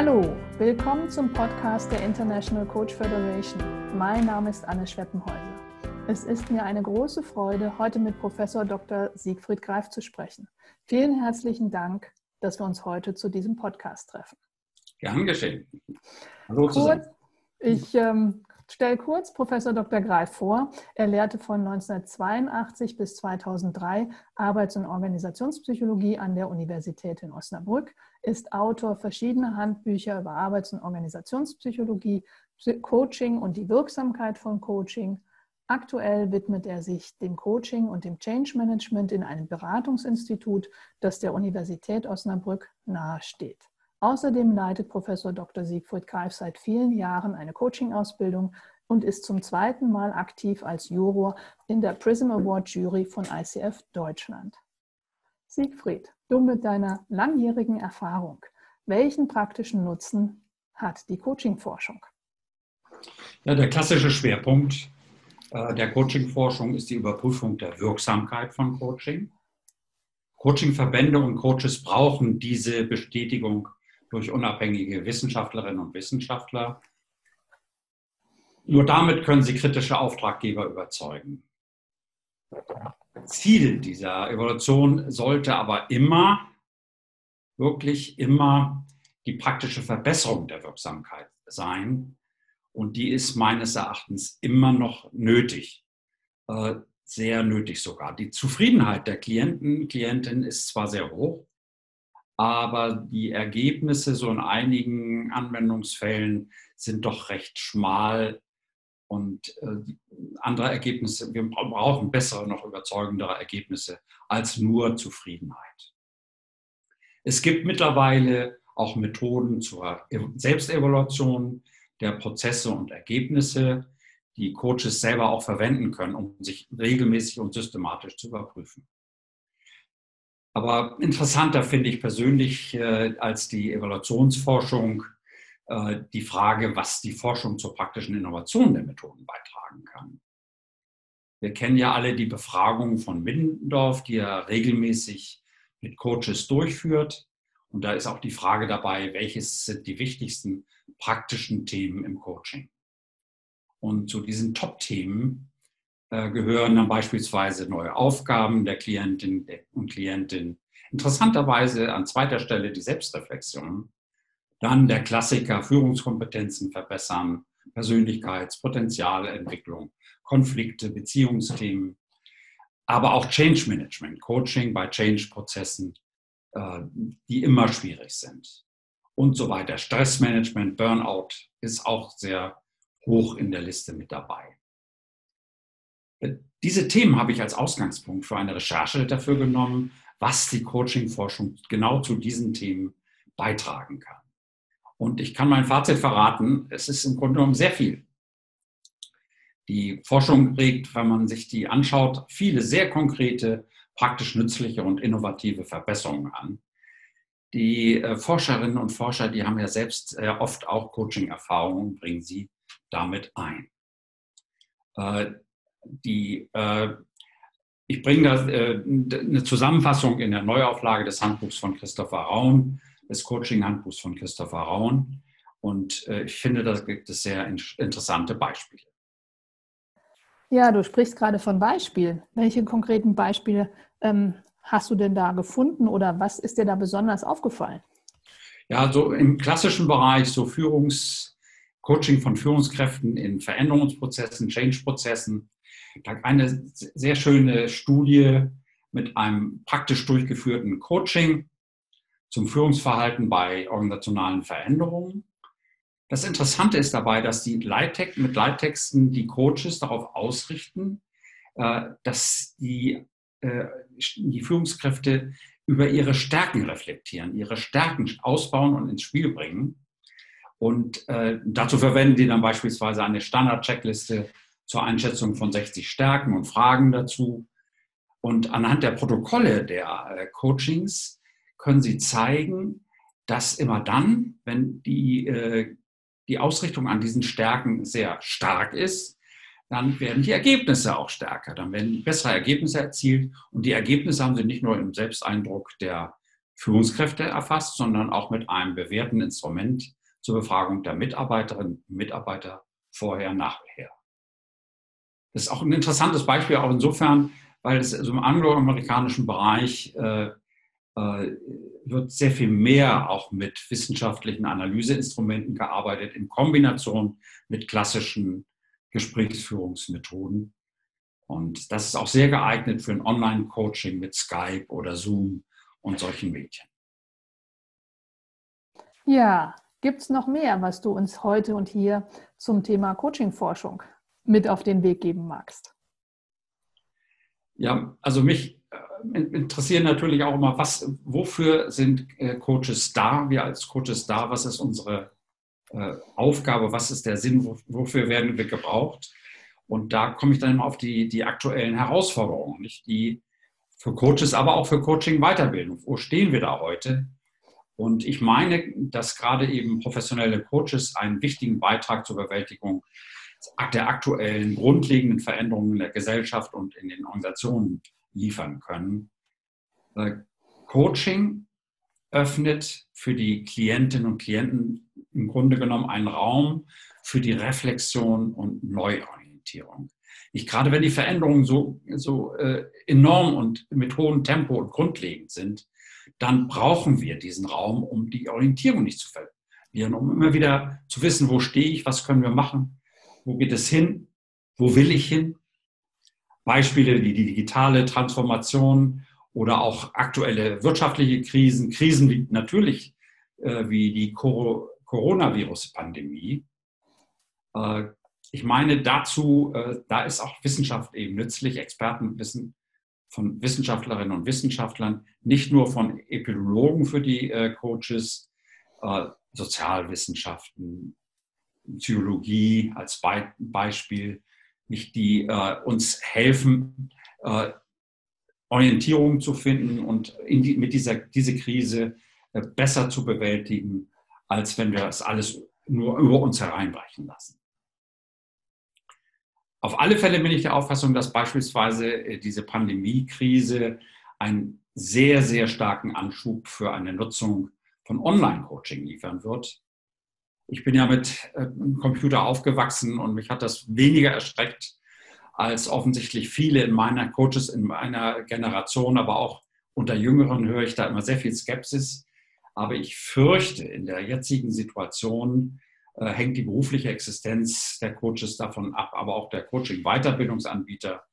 Hallo, willkommen zum Podcast der International Coach Federation. Mein Name ist Anne Schweppenhäuser. Es ist mir eine große Freude, heute mit Professor Dr. Siegfried Greif zu sprechen. Vielen herzlichen Dank, dass wir uns heute zu diesem Podcast treffen. Gern geschehen. Hallo zusammen. Ich ähm, stelle kurz Professor Dr. Greif vor. Er lehrte von 1982 bis 2003 Arbeits- und Organisationspsychologie an der Universität in Osnabrück, ist Autor verschiedener Handbücher über Arbeits- und Organisationspsychologie, Coaching und die Wirksamkeit von Coaching. Aktuell widmet er sich dem Coaching und dem Change Management in einem Beratungsinstitut, das der Universität Osnabrück nahesteht. Außerdem leitet Professor Dr. Siegfried Greif seit vielen Jahren eine Coaching-Ausbildung und ist zum zweiten Mal aktiv als Juror in der Prism Award Jury von ICF Deutschland. Siegfried, du mit deiner langjährigen Erfahrung, welchen praktischen Nutzen hat die Coaching-Forschung? Ja, der klassische Schwerpunkt äh, der Coaching-Forschung ist die Überprüfung der Wirksamkeit von Coaching. Coaching-Verbände und Coaches brauchen diese Bestätigung durch unabhängige Wissenschaftlerinnen und Wissenschaftler. Nur damit können sie kritische Auftraggeber überzeugen. Ziel dieser Evolution sollte aber immer, wirklich immer die praktische Verbesserung der Wirksamkeit sein. Und die ist meines Erachtens immer noch nötig, äh, sehr nötig sogar. Die Zufriedenheit der Klienten, Klientin ist zwar sehr hoch, aber die Ergebnisse so in einigen Anwendungsfällen sind doch recht schmal und äh, andere Ergebnisse, wir brauchen bessere, noch überzeugendere Ergebnisse als nur Zufriedenheit. Es gibt mittlerweile auch Methoden zur Selbstevaluation der Prozesse und Ergebnisse, die Coaches selber auch verwenden können, um sich regelmäßig und systematisch zu überprüfen. Aber interessanter finde ich persönlich äh, als die Evaluationsforschung äh, die Frage, was die Forschung zur praktischen Innovation der Methoden beitragen kann. Wir kennen ja alle die Befragung von Middendorf, die er regelmäßig mit Coaches durchführt. Und da ist auch die Frage dabei, welches sind die wichtigsten praktischen Themen im Coaching. Und zu diesen Top-Themen gehören dann beispielsweise neue Aufgaben der Klientin und Klientin. Interessanterweise an zweiter Stelle die Selbstreflexion. Dann der Klassiker Führungskompetenzen verbessern, Persönlichkeitspotenzialentwicklung, Konflikte, Beziehungsthemen, aber auch Change Management, Coaching bei Change-Prozessen, äh, die immer schwierig sind und so weiter. Stressmanagement, Burnout ist auch sehr hoch in der Liste mit dabei. Diese Themen habe ich als Ausgangspunkt für eine Recherche dafür genommen, was die Coaching-Forschung genau zu diesen Themen beitragen kann. Und ich kann mein Fazit verraten, es ist im Grunde genommen sehr viel. Die Forschung regt, wenn man sich die anschaut, viele sehr konkrete, praktisch nützliche und innovative Verbesserungen an. Die äh, Forscherinnen und Forscher, die haben ja selbst äh, oft auch Coaching-Erfahrungen, bringen sie damit ein. Die, äh, ich bringe da äh, eine Zusammenfassung in der Neuauflage des Handbuchs von Christopher Raun, des Coaching-Handbuchs von Christopher Raun. Und äh, ich finde, da gibt es sehr in interessante Beispiele. Ja, du sprichst gerade von Beispielen. Welche konkreten Beispiele ähm, hast du denn da gefunden oder was ist dir da besonders aufgefallen? Ja, so im klassischen Bereich, so Führungs, Coaching von Führungskräften in Veränderungsprozessen, Change-Prozessen, eine sehr schöne Studie mit einem praktisch durchgeführten Coaching zum Führungsverhalten bei organisationalen Veränderungen. Das Interessante ist dabei, dass die Leittext, mit Leittexten die Coaches darauf ausrichten, äh, dass die, äh, die Führungskräfte über ihre Stärken reflektieren, ihre Stärken ausbauen und ins Spiel bringen. Und äh, dazu verwenden die dann beispielsweise eine Standard-Checkliste zur Einschätzung von 60 Stärken und Fragen dazu. Und anhand der Protokolle der äh, Coachings können Sie zeigen, dass immer dann, wenn die, äh, die Ausrichtung an diesen Stärken sehr stark ist, dann werden die Ergebnisse auch stärker. Dann werden bessere Ergebnisse erzielt. Und die Ergebnisse haben Sie nicht nur im Selbsteindruck der Führungskräfte erfasst, sondern auch mit einem bewährten Instrument zur Befragung der Mitarbeiterinnen und Mitarbeiter vorher, nachher. Das ist auch ein interessantes Beispiel, auch insofern, weil es also im angloamerikanischen Bereich äh, äh, wird sehr viel mehr auch mit wissenschaftlichen Analyseinstrumenten gearbeitet, in Kombination mit klassischen Gesprächsführungsmethoden. Und das ist auch sehr geeignet für ein Online-Coaching mit Skype oder Zoom und solchen Medien. Ja, gibt es noch mehr, was du uns heute und hier zum Thema Coaching-Forschung mit auf den Weg geben magst? Ja, also mich äh, interessieren natürlich auch immer, was, wofür sind äh, Coaches da? Wir als Coaches da, was ist unsere äh, Aufgabe, was ist der Sinn, wofür werden wir gebraucht? Und da komme ich dann immer auf die, die aktuellen Herausforderungen, nicht die für Coaches, aber auch für Coaching-Weiterbildung. Wo stehen wir da heute? Und ich meine, dass gerade eben professionelle Coaches einen wichtigen Beitrag zur Bewältigung der aktuellen grundlegenden Veränderungen in der Gesellschaft und in den Organisationen liefern können. Äh, Coaching öffnet für die Klientinnen und Klienten im Grunde genommen einen Raum für die Reflexion und Neuorientierung. Ich, gerade wenn die Veränderungen so, so äh, enorm und mit hohem Tempo und grundlegend sind, dann brauchen wir diesen Raum, um die Orientierung nicht zu verlieren, um immer wieder zu wissen, wo stehe ich, was können wir machen, wo geht es hin? Wo will ich hin? Beispiele wie die digitale Transformation oder auch aktuelle wirtschaftliche Krisen, Krisen wie natürlich äh, wie die Coronavirus-Pandemie. Äh, ich meine, dazu, äh, da ist auch Wissenschaft eben nützlich, Expertenwissen von Wissenschaftlerinnen und Wissenschaftlern, nicht nur von Epidemiologen für die äh, Coaches, äh, Sozialwissenschaften, Psychologie als Be Beispiel, nicht die äh, uns helfen, äh, Orientierung zu finden und die, mit dieser diese Krise äh, besser zu bewältigen, als wenn wir das alles nur über uns hereinbrechen lassen. Auf alle Fälle bin ich der Auffassung, dass beispielsweise äh, diese Pandemiekrise einen sehr, sehr starken Anschub für eine Nutzung von Online-Coaching liefern wird. Ich bin ja mit äh, Computer aufgewachsen und mich hat das weniger erschreckt als offensichtlich viele in meiner Coaches, in meiner Generation, aber auch unter Jüngeren höre ich da immer sehr viel Skepsis. Aber ich fürchte, in der jetzigen Situation äh, hängt die berufliche Existenz der Coaches davon ab, aber auch der Coaching-Weiterbildungsanbieter,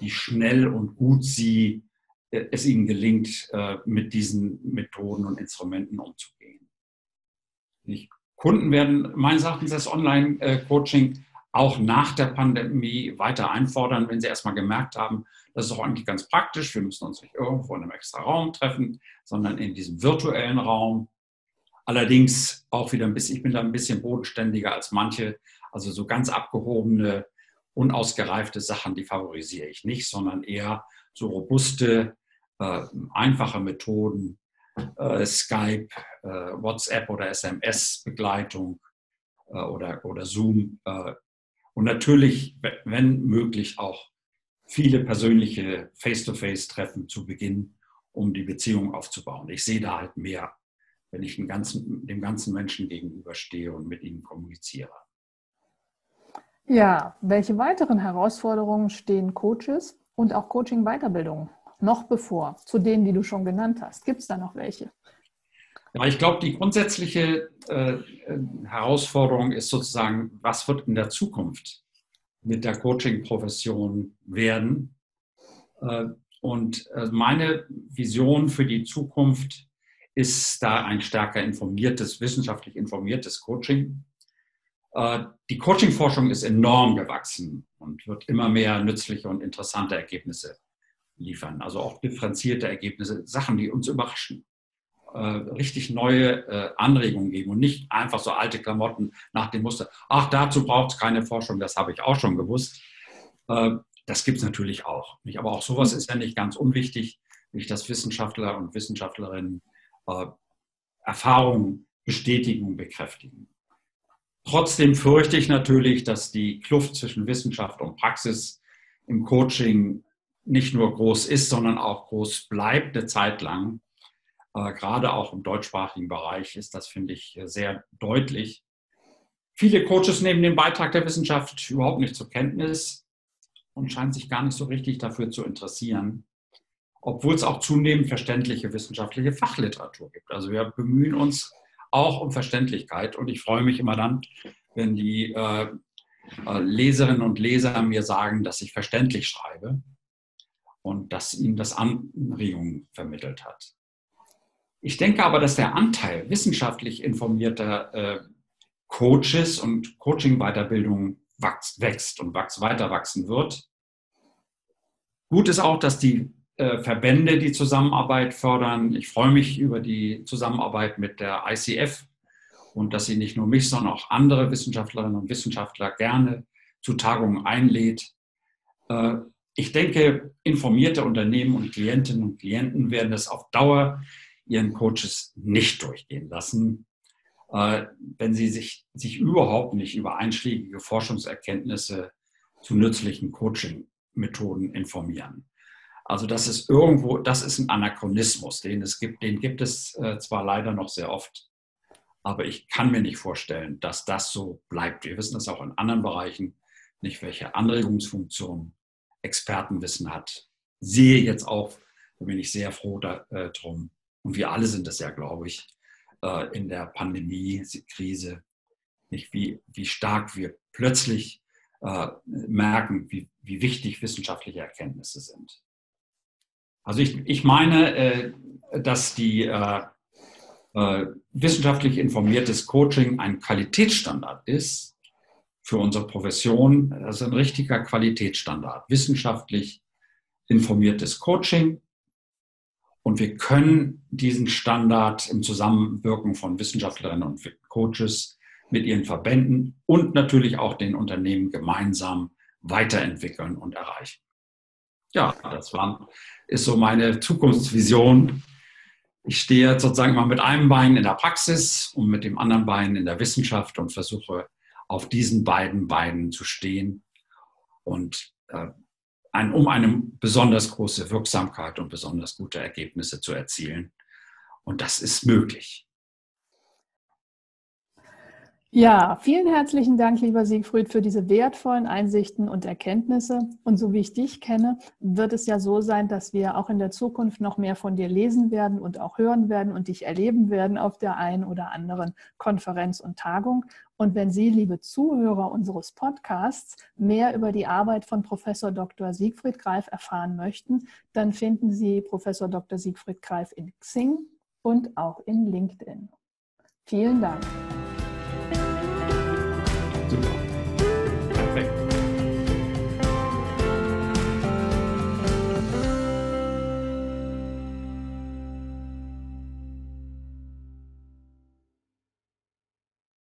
wie schnell und gut sie, äh, es ihnen gelingt, äh, mit diesen Methoden und Instrumenten umzugehen. Ich Kunden werden meines Erachtens das Online-Coaching auch nach der Pandemie weiter einfordern, wenn sie erstmal gemerkt haben, das ist auch eigentlich ganz praktisch. Wir müssen uns nicht irgendwo in einem extra Raum treffen, sondern in diesem virtuellen Raum. Allerdings auch wieder ein bisschen, ich bin da ein bisschen bodenständiger als manche. Also so ganz abgehobene, unausgereifte Sachen, die favorisiere ich nicht, sondern eher so robuste, äh, einfache Methoden, Skype, äh, WhatsApp oder SMS-Begleitung äh, oder, oder Zoom. Äh, und natürlich, wenn möglich, auch viele persönliche Face-to-Face-Treffen zu Beginn, um die Beziehung aufzubauen. Ich sehe da halt mehr, wenn ich dem ganzen, dem ganzen Menschen gegenüberstehe und mit ihnen kommuniziere. Ja, welche weiteren Herausforderungen stehen Coaches und auch Coaching-Weiterbildung noch bevor, zu denen, die du schon genannt hast? Gibt es da noch welche? Ja, ich glaube, die grundsätzliche äh, Herausforderung ist sozusagen, was wird in der Zukunft mit der Coaching-Profession werden? Äh, und äh, meine Vision für die Zukunft ist da ein stärker informiertes, wissenschaftlich informiertes Coaching. Äh, die Coaching-Forschung ist enorm gewachsen und wird immer mehr nützliche und interessante Ergebnisse liefern. Also auch differenzierte Ergebnisse, Sachen, die uns überraschen. Äh, richtig neue äh, Anregungen geben und nicht einfach so alte Klamotten nach dem Muster. Ach, dazu braucht es keine Forschung, das habe ich auch schon gewusst. Äh, das gibt es natürlich auch. Nicht? Aber auch sowas ist ja nicht ganz unwichtig, nicht, dass Wissenschaftler und Wissenschaftlerinnen äh, Erfahrungen bestätigen und bekräftigen. Trotzdem fürchte ich natürlich, dass die Kluft zwischen Wissenschaft und Praxis im Coaching nicht nur groß ist, sondern auch groß bleibt eine Zeit lang. Äh, gerade auch im deutschsprachigen Bereich ist das, finde ich, sehr deutlich. Viele Coaches nehmen den Beitrag der Wissenschaft überhaupt nicht zur Kenntnis und scheinen sich gar nicht so richtig dafür zu interessieren, obwohl es auch zunehmend verständliche wissenschaftliche Fachliteratur gibt. Also wir bemühen uns auch um Verständlichkeit und ich freue mich immer dann, wenn die äh, äh Leserinnen und Leser mir sagen, dass ich verständlich schreibe und dass ihnen das Anregungen vermittelt hat. Ich denke aber, dass der Anteil wissenschaftlich informierter äh, Coaches und Coaching-Weiterbildung wächst und weiter wachsen wird. Gut ist auch, dass die äh, Verbände die Zusammenarbeit fördern. Ich freue mich über die Zusammenarbeit mit der ICF und dass sie nicht nur mich, sondern auch andere Wissenschaftlerinnen und Wissenschaftler gerne zu Tagungen einlädt. Äh, ich denke, informierte Unternehmen und Klientinnen und Klienten werden es auf Dauer ihren Coaches nicht durchgehen lassen, äh, wenn sie sich, sich überhaupt nicht über einschlägige Forschungserkenntnisse zu nützlichen Coaching-Methoden informieren. Also das ist irgendwo, das ist ein Anachronismus, den es gibt, den gibt es äh, zwar leider noch sehr oft, aber ich kann mir nicht vorstellen, dass das so bleibt. Wir wissen das auch in anderen Bereichen nicht, welche Anregungsfunktion Expertenwissen hat. Sehe jetzt auch, da bin ich sehr froh darum, äh, und wir alle sind das ja, glaube ich, äh, in der Pandemie-Krise, wie, wie stark wir plötzlich äh, merken, wie, wie wichtig wissenschaftliche Erkenntnisse sind. Also ich, ich meine, dass die wissenschaftlich informiertes Coaching ein Qualitätsstandard ist für unsere Profession. Das ist ein richtiger Qualitätsstandard. Wissenschaftlich informiertes Coaching. Und wir können diesen Standard im Zusammenwirken von Wissenschaftlerinnen und Coaches mit ihren Verbänden und natürlich auch den Unternehmen gemeinsam weiterentwickeln und erreichen. Ja, das war, ist so meine Zukunftsvision ich stehe sozusagen mal mit einem Bein in der Praxis und mit dem anderen Bein in der Wissenschaft und versuche auf diesen beiden Beinen zu stehen und äh, ein, um eine besonders große Wirksamkeit und besonders gute Ergebnisse zu erzielen. Und das ist möglich. Ja, vielen herzlichen Dank, lieber Siegfried, für diese wertvollen Einsichten und Erkenntnisse. Und so wie ich dich kenne, wird es ja so sein, dass wir auch in der Zukunft noch mehr von dir lesen werden und auch hören werden und dich erleben werden auf der einen oder anderen Konferenz und Tagung. Und wenn Sie, liebe Zuhörer unseres Podcasts, mehr über die Arbeit von Professor Dr. Siegfried Greif erfahren möchten, dann finden Sie Professor Dr. Siegfried Greif in Xing und auch in LinkedIn. Vielen Dank.